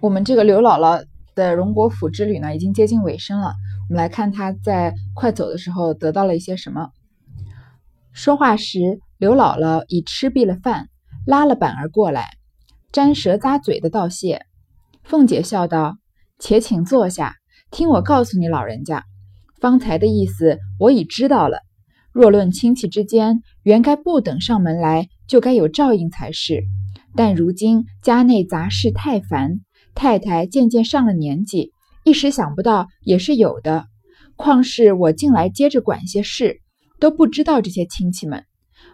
我们这个刘姥姥的荣国府之旅呢，已经接近尾声了。我们来看她在快走的时候得到了一些什么。说话时，刘姥姥已吃毕了饭，拉了板儿过来，沾舌咂嘴的道谢。凤姐笑道：“且请坐下，听我告诉你老人家，方才的意思我已知道了。若论亲戚之间，原该不等上门来，就该有照应才是。但如今家内杂事太烦。”太太渐渐上了年纪，一时想不到也是有的。况是我近来接着管些事，都不知道这些亲戚们。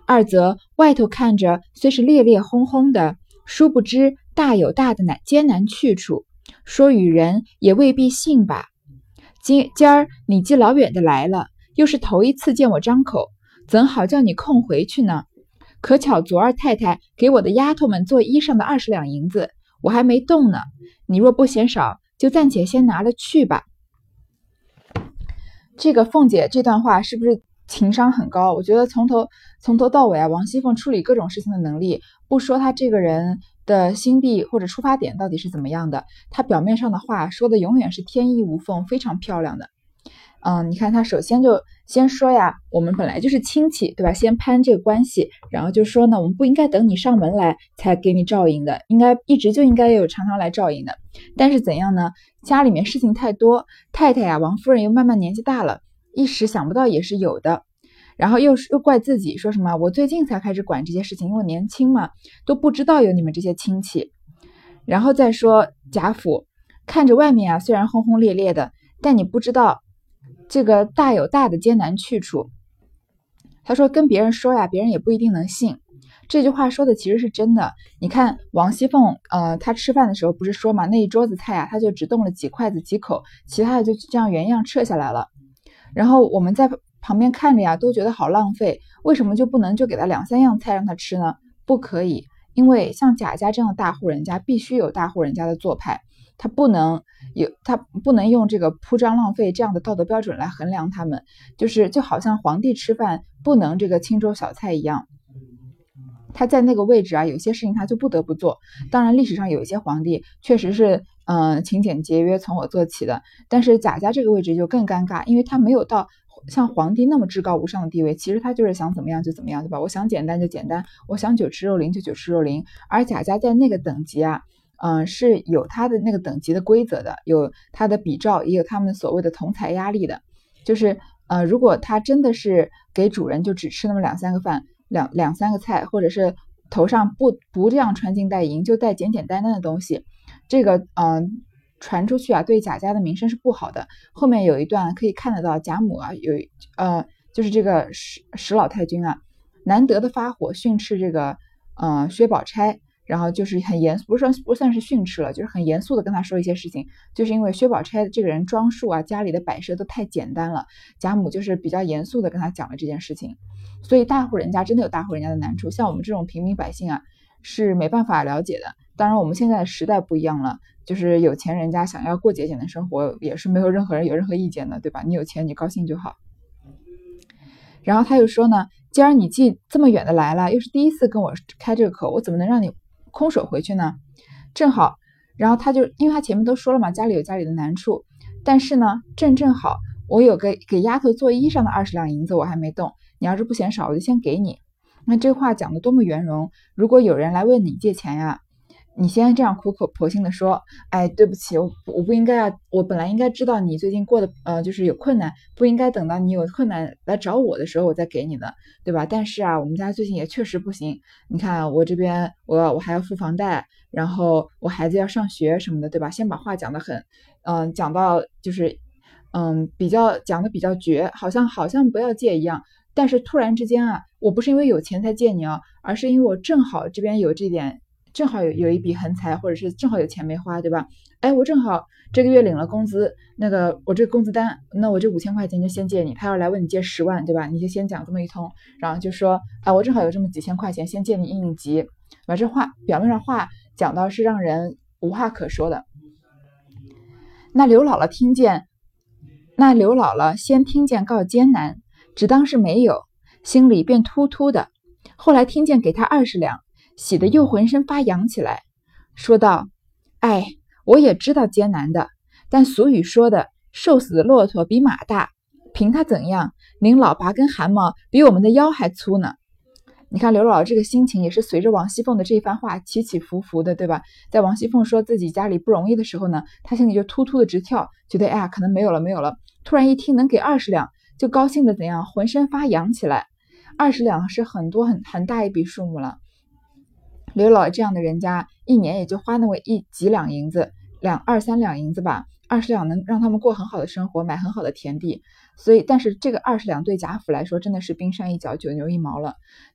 二则外头看着虽是烈烈轰轰的，殊不知大有大的难艰难去处。说与人也未必信吧。今今儿你既老远的来了，又是头一次见我张口，怎好叫你空回去呢？可巧昨儿太太给我的丫头们做衣裳的二十两银子。我还没动呢，你若不嫌少，就暂且先拿了去吧。这个凤姐这段话是不是情商很高？我觉得从头从头到尾啊，王熙凤处理各种事情的能力，不说她这个人的心地或者出发点到底是怎么样的，她表面上的话说的永远是天衣无缝，非常漂亮的。嗯，你看他首先就。先说呀，我们本来就是亲戚，对吧？先攀这个关系，然后就说呢，我们不应该等你上门来才给你照应的，应该一直就应该有常常来照应的。但是怎样呢？家里面事情太多，太太呀，王夫人又慢慢年纪大了，一时想不到也是有的。然后又是又怪自己，说什么我最近才开始管这些事情，因为年轻嘛，都不知道有你们这些亲戚。然后再说贾府，看着外面啊，虽然轰轰烈烈的，但你不知道。这个大有大的艰难去处。他说跟别人说呀，别人也不一定能信。这句话说的其实是真的。你看王熙凤，呃，她吃饭的时候不是说嘛，那一桌子菜啊，她就只动了几筷子几口，其他的就这样原样撤下来了。然后我们在旁边看着呀，都觉得好浪费。为什么就不能就给他两三样菜让他吃呢？不可以，因为像贾家这样的大户人家，必须有大户人家的做派。他不能有，他不能用这个铺张浪费这样的道德标准来衡量他们，就是就好像皇帝吃饭不能这个清粥小菜一样，他在那个位置啊，有些事情他就不得不做。当然，历史上有一些皇帝确实是嗯勤俭节约从我做起的，但是贾家这个位置就更尴尬，因为他没有到像皇帝那么至高无上的地位，其实他就是想怎么样就怎么样，对吧？我想简单就简单，我想酒池肉林就酒池肉林，而贾家在那个等级啊。嗯，是有他的那个等级的规则的，有他的比照，也有他们所谓的同财压力的。就是，呃，如果他真的是给主人就只吃那么两三个饭，两两三个菜，或者是头上不不这样穿金戴银，就带简简单单的东西，这个，嗯，传出去啊，对贾家的名声是不好的。后面有一段可以看得到，贾母啊，有，呃，就是这个史史老太君啊，难得的发火训斥这个，呃，薛宝钗。然后就是很严，不是说不算是训斥了，就是很严肃的跟他说一些事情，就是因为薛宝钗这个人装束啊，家里的摆设都太简单了，贾母就是比较严肃的跟他讲了这件事情，所以大户人家真的有大户人家的难处，像我们这种平民百姓啊，是没办法了解的。当然我们现在的时代不一样了，就是有钱人家想要过节俭的生活，也是没有任何人有任何意见的，对吧？你有钱你高兴就好。然后他又说呢，既然你既这么远的来了，又是第一次跟我开这个口，我怎么能让你？空手回去呢，正好，然后他就，因为他前面都说了嘛，家里有家里的难处，但是呢，正正好，我有个给丫头做衣裳的二十两银子，我还没动，你要是不嫌少，我就先给你。那这话讲的多么圆融，如果有人来问你借钱呀。你先这样苦口婆心的说，哎，对不起，我我不应该啊，我本来应该知道你最近过得呃就是有困难，不应该等到你有困难来找我的时候我再给你的，对吧？但是啊，我们家最近也确实不行，你看我这边我我还要付房贷，然后我孩子要上学什么的，对吧？先把话讲得很，嗯，讲到就是嗯比较讲的比较绝，好像好像不要借一样，但是突然之间啊，我不是因为有钱才借你啊，而是因为我正好这边有这点。正好有有一笔横财，或者是正好有钱没花，对吧？哎，我正好这个月领了工资，那个我这工资单，那我这五千块钱就先借你。他要来问你借十万，对吧？你就先讲这么一通，然后就说啊，我正好有这么几千块钱，先借你应应急。把这话表面上话讲到是让人无话可说的。那刘姥姥听见，那刘姥姥先听见告艰难，只当是没有，心里便突突的。后来听见给他二十两。喜得又浑身发痒起来，说道：“哎，我也知道艰难的，但俗语说的“瘦死的骆驼比马大”，凭他怎样，您老拔根汗毛比我们的腰还粗呢。你看刘姥姥这个心情也是随着王熙凤的这番话起起伏伏的，对吧？在王熙凤说自己家里不容易的时候呢，她心里就突突的直跳，觉得哎呀，可能没有了，没有了。突然一听能给二十两，就高兴的怎样，浑身发痒起来。二十两是很多很很大一笔数目了。刘姥姥这样的人家，一年也就花那么一几两银子，两二三两银子吧。二十两能让他们过很好的生活，买很好的田地，所以，但是这个二十两对贾府来说真的是冰山一角，九牛一毛了。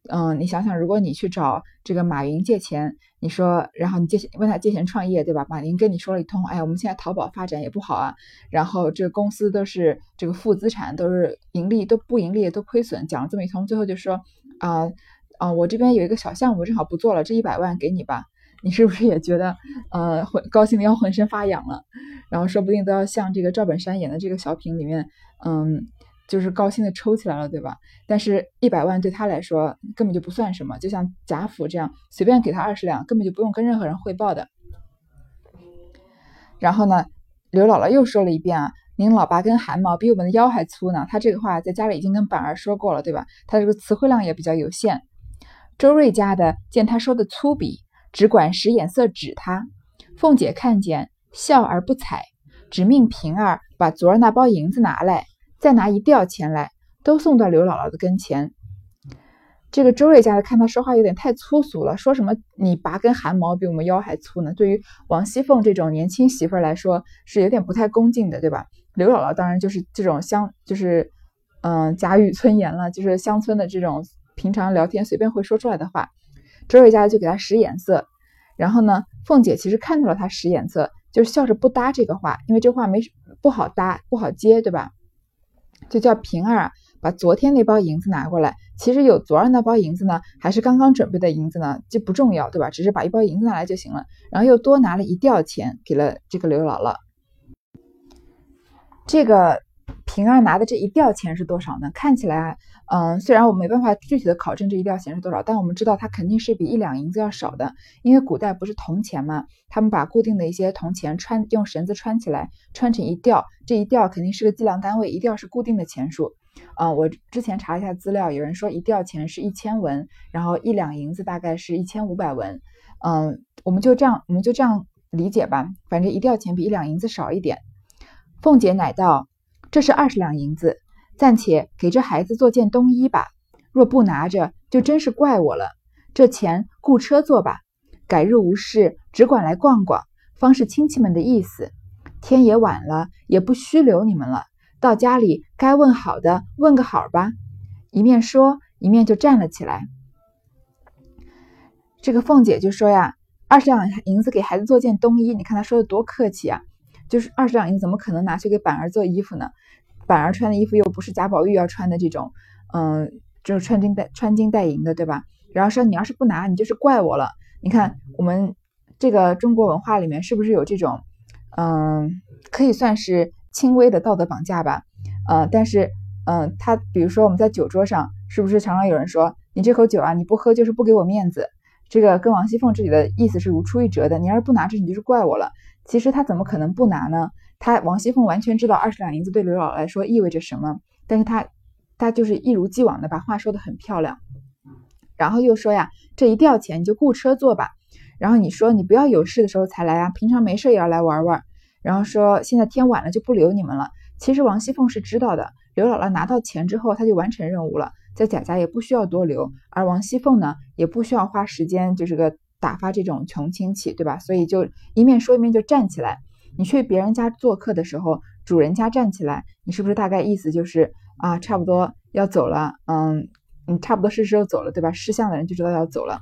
嗯，你想想，如果你去找这个马云借钱，你说，然后你借钱问他借钱创业，对吧？马云跟你说了一通，哎，我们现在淘宝发展也不好啊，然后这个公司都是这个负资产，都是盈利都不盈利都亏损，讲了这么一通，最后就说啊啊，我这边有一个小项目正好不做了，这一百万给你吧。你是不是也觉得，呃，浑高兴的要浑身发痒了？然后说不定都要像这个赵本山演的这个小品里面，嗯，就是高兴的抽起来了，对吧？但是一百万对他来说根本就不算什么，就像贾府这样，随便给他二十两，根本就不用跟任何人汇报的。然后呢，刘姥姥又说了一遍啊，您老拔根汗毛比我们的腰还粗呢。他这个话在家里已经跟板儿说过了，对吧？他这个词汇量也比较有限。周瑞家的见他说的粗鄙。只管使眼色指他，凤姐看见，笑而不睬，只命平儿把昨儿那包银子拿来，再拿一吊钱来，都送到刘姥姥的跟前。这个周瑞家的看他说话有点太粗俗了，说什么你拔根汗毛比我们腰还粗呢？对于王熙凤这种年轻媳妇来说，是有点不太恭敬的，对吧？刘姥姥当然就是这种乡，就是嗯贾雨村言了，就是乡村的这种平常聊天随便会说出来的话。周瑞家就给他使眼色，然后呢，凤姐其实看到了他使眼色，就是笑着不搭这个话，因为这话没不好搭，不好接，对吧？就叫平儿啊，把昨天那包银子拿过来。其实有昨儿那包银子呢，还是刚刚准备的银子呢，这不重要，对吧？只是把一包银子拿来就行了。然后又多拿了一吊钱给了这个刘姥姥。这个平儿拿的这一吊钱是多少呢？看起来。嗯，虽然我没办法具体的考证这一吊钱是多少，但我们知道它肯定是比一两银子要少的，因为古代不是铜钱嘛，他们把固定的一些铜钱穿用绳子穿起来，穿成一吊，这一吊肯定是个计量单位，一吊是固定的钱数。嗯，我之前查了一下资料，有人说一吊钱是一千文，然后一两银子大概是一千五百文。嗯，我们就这样，我们就这样理解吧，反正一吊钱比一两银子少一点。凤姐乃道：“这是二十两银子。”暂且给这孩子做件冬衣吧，若不拿着，就真是怪我了。这钱雇车坐吧，改日无事，只管来逛逛，方是亲戚们的意思。天也晚了，也不虚留你们了。到家里该问好的，问个好吧。一面说，一面就站了起来。这个凤姐就说呀：“二十两银子给孩子做件冬衣，你看她说的多客气啊！就是二十两银子，怎么可能拿去给板儿做衣服呢？”板儿穿的衣服又不是贾宝玉要穿的这种，嗯，就是穿金戴穿金戴银的，对吧？然后说你要是不拿，你就是怪我了。你看我们这个中国文化里面是不是有这种，嗯，可以算是轻微的道德绑架吧？呃，但是，嗯，他比如说我们在酒桌上，是不是常常有人说你这口酒啊，你不喝就是不给我面子？这个跟王熙凤这里的意思是如出一辙的。你要是不拿这，你就是怪我了。其实他怎么可能不拿呢？他王熙凤完全知道二十两银子对刘姥姥来说意味着什么，但是他他就是一如既往的把话说的很漂亮，然后又说呀，这一吊钱你就雇车坐吧，然后你说你不要有事的时候才来啊，平常没事也要来玩玩，然后说现在天晚了就不留你们了。其实王熙凤是知道的，刘姥姥拿到钱之后，她就完成任务了，在贾家也不需要多留，而王熙凤呢也不需要花时间就是个打发这种穷亲戚，对吧？所以就一面说一面就站起来。你去别人家做客的时候，主人家站起来，你是不是大概意思就是啊，差不多要走了，嗯，你差不多是时候走了，对吧？识相的人就知道要走了。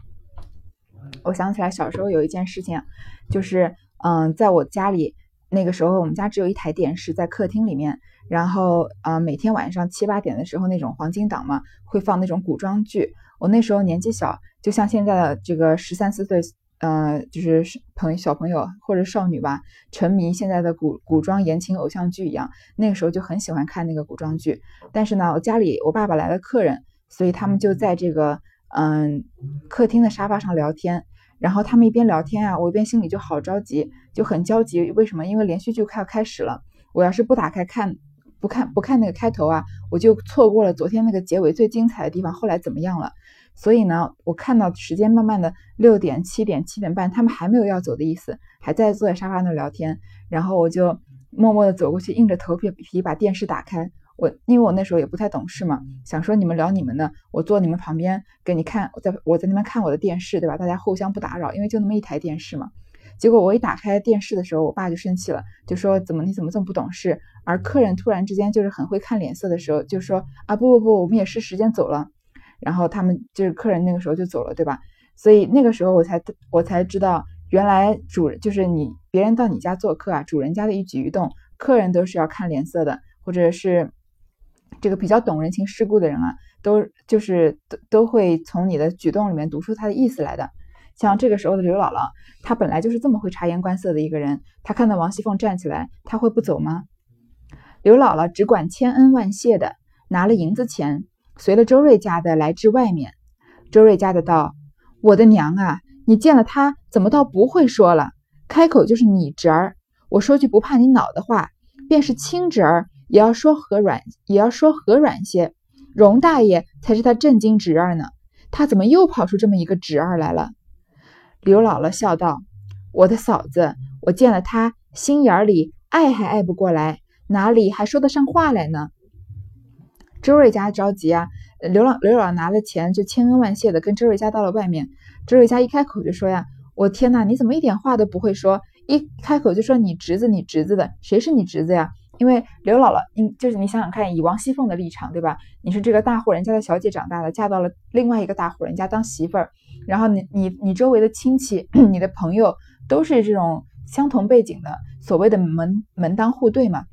我想起来小时候有一件事情，就是嗯，在我家里那个时候，我们家只有一台电视在客厅里面，然后啊，每天晚上七八点的时候那种黄金档嘛，会放那种古装剧。我那时候年纪小，就像现在的这个十三四岁。呃，就是朋小朋友或者少女吧，沉迷现在的古古装言情偶像剧一样。那个时候就很喜欢看那个古装剧。但是呢，我家里我爸爸来了客人，所以他们就在这个嗯客厅的沙发上聊天。然后他们一边聊天啊，我一边心里就好着急，就很焦急。为什么？因为连续剧快要开始了，我要是不打开看，不看不看那个开头啊，我就错过了昨天那个结尾最精彩的地方。后来怎么样了？所以呢，我看到时间慢慢的六点、七点、七点半，他们还没有要走的意思，还在坐在沙发那聊天。然后我就默默的走过去，硬着头皮皮把电视打开。我因为我那时候也不太懂事嘛，想说你们聊你们的，我坐你们旁边给你看，我在我在那边看我的电视，对吧？大家互相不打扰，因为就那么一台电视嘛。结果我一打开电视的时候，我爸就生气了，就说怎么你怎么这么不懂事？而客人突然之间就是很会看脸色的时候，就说啊不不不，我们也是时间走了。然后他们就是客人那个时候就走了，对吧？所以那个时候我才我才知道，原来主人就是你，别人到你家做客啊，主人家的一举一动，客人都是要看脸色的，或者是这个比较懂人情世故的人啊，都就是都都会从你的举动里面读出他的意思来的。像这个时候的刘姥姥，她本来就是这么会察言观色的一个人，她看到王熙凤站起来，她会不走吗？刘姥姥只管千恩万谢的拿了银子钱。随了周瑞家的来至外面，周瑞家的道：“我的娘啊，你见了他怎么倒不会说了？开口就是你侄儿。我说句不怕你恼的话，便是亲侄儿，也要说和软，也要说和软些。荣大爷才是他正经侄儿呢，他怎么又跑出这么一个侄儿来了？”刘姥姥笑道：“我的嫂子，我见了他心眼里爱还爱不过来，哪里还说得上话来呢？”周瑞家着急啊，刘老刘老拿了钱就千恩万谢的跟周瑞家到了外面。周瑞家一开口就说呀：“我天哪，你怎么一点话都不会说？一开口就说你侄子，你侄子的，谁是你侄子呀？”因为刘姥姥，你就是你想想看，以王熙凤的立场，对吧？你是这个大户人家的小姐长大的，嫁到了另外一个大户人家当媳妇儿，然后你你你周围的亲戚、你的朋友都是这种相同背景的，所谓的门门当户对嘛。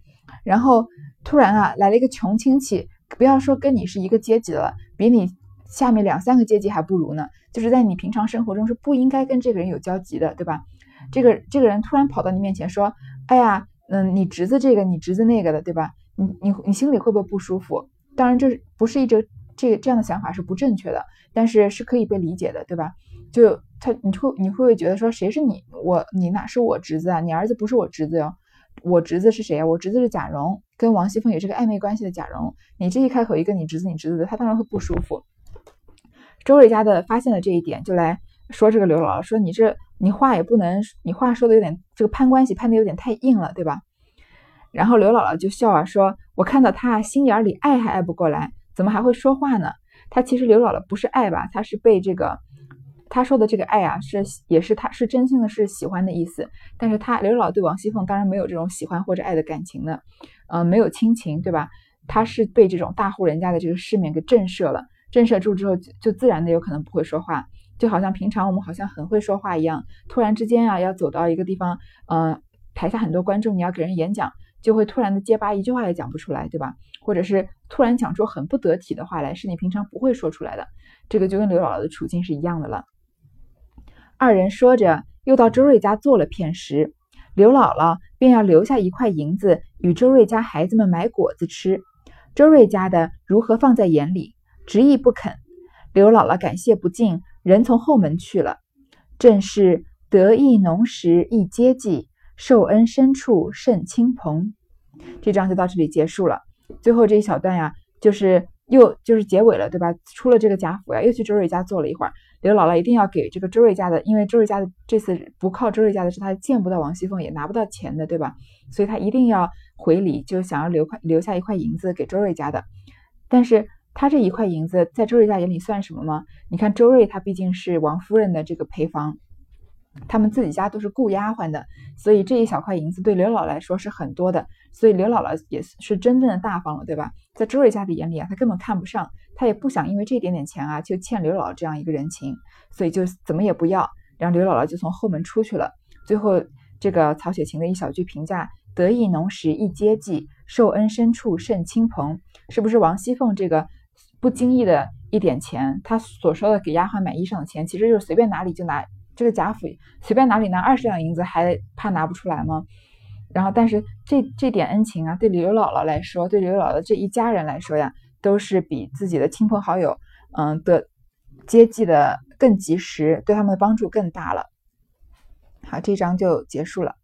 然后突然啊，来了一个穷亲戚。不要说跟你是一个阶级的了，比你下面两三个阶级还不如呢。就是在你平常生活中是不应该跟这个人有交集的，对吧？这个这个人突然跑到你面前说：“哎呀，嗯，你侄子这个，你侄子那个的，对吧？”你你你心里会不会不舒服？当然，这不是一直这这样的想法是不正确的，但是是可以被理解的，对吧？就他你会你会不会觉得说谁是你我你哪是我侄子啊？你儿子不是我侄子哟。我侄子是谁啊？我侄子是贾蓉，跟王熙凤也是个暧昧关系的贾蓉。你这一开口一个你侄子，你侄子的，他当然会不舒服。周瑞家的发现了这一点，就来说这个刘姥姥说：“你这你话也不能，你话说的有点这个攀关系攀的有点太硬了，对吧？”然后刘姥姥就笑啊，说：“我看到他心眼里爱还爱不过来，怎么还会说话呢？他其实刘姥姥不是爱吧，他是被这个。”他说的这个爱啊，是也是他是真心的，是喜欢的意思。但是他刘姥姥对王熙凤当然没有这种喜欢或者爱的感情的，呃，没有亲情，对吧？他是被这种大户人家的这个世面给震慑了，震慑住之后，就自然的有可能不会说话，就好像平常我们好像很会说话一样，突然之间啊，要走到一个地方，呃，台下很多观众，你要给人演讲，就会突然的结巴，一句话也讲不出来，对吧？或者是突然讲出很不得体的话来，是你平常不会说出来的，这个就跟刘姥姥的处境是一样的了。二人说着，又到周瑞家坐了片时，刘姥姥便要留下一块银子与周瑞家孩子们买果子吃。周瑞家的如何放在眼里，执意不肯。刘姥姥感谢不尽，人从后门去了。正是得意浓时亦接济，受恩深处甚亲朋。这章就到这里结束了。最后这一小段呀，就是又就是结尾了，对吧？出了这个贾府呀，又去周瑞家坐了一会儿。刘姥姥一定要给这个周瑞家的，因为周瑞家的这次不靠周瑞家的是他见不到王熙凤，也拿不到钱的，对吧？所以他一定要回礼，就想要留块留下一块银子给周瑞家的。但是他这一块银子在周瑞家眼里算什么吗？你看周瑞他毕竟是王夫人的这个陪房。他们自己家都是雇丫鬟的，所以这一小块银子对刘姥姥来说是很多的，所以刘姥姥也是真正的大方了，对吧？在周瑞家的眼里啊，他根本看不上，他也不想因为这点点钱啊就欠刘姥姥这样一个人情，所以就怎么也不要。然后刘姥姥就从后门出去了。最后这个曹雪芹的一小句评价：得意浓时亦接济，受恩深处甚亲朋。是不是王熙凤这个不经意的一点钱，她所说的给丫鬟买衣裳的钱，其实就是随便哪里就拿。这个贾府随便哪里拿二十两银子，还怕拿不出来吗？然后，但是这这点恩情啊，对刘姥姥来说，对刘姥姥这一家人来说呀，都是比自己的亲朋好友，嗯的接济的更及时，对他们的帮助更大了。好，这章就结束了。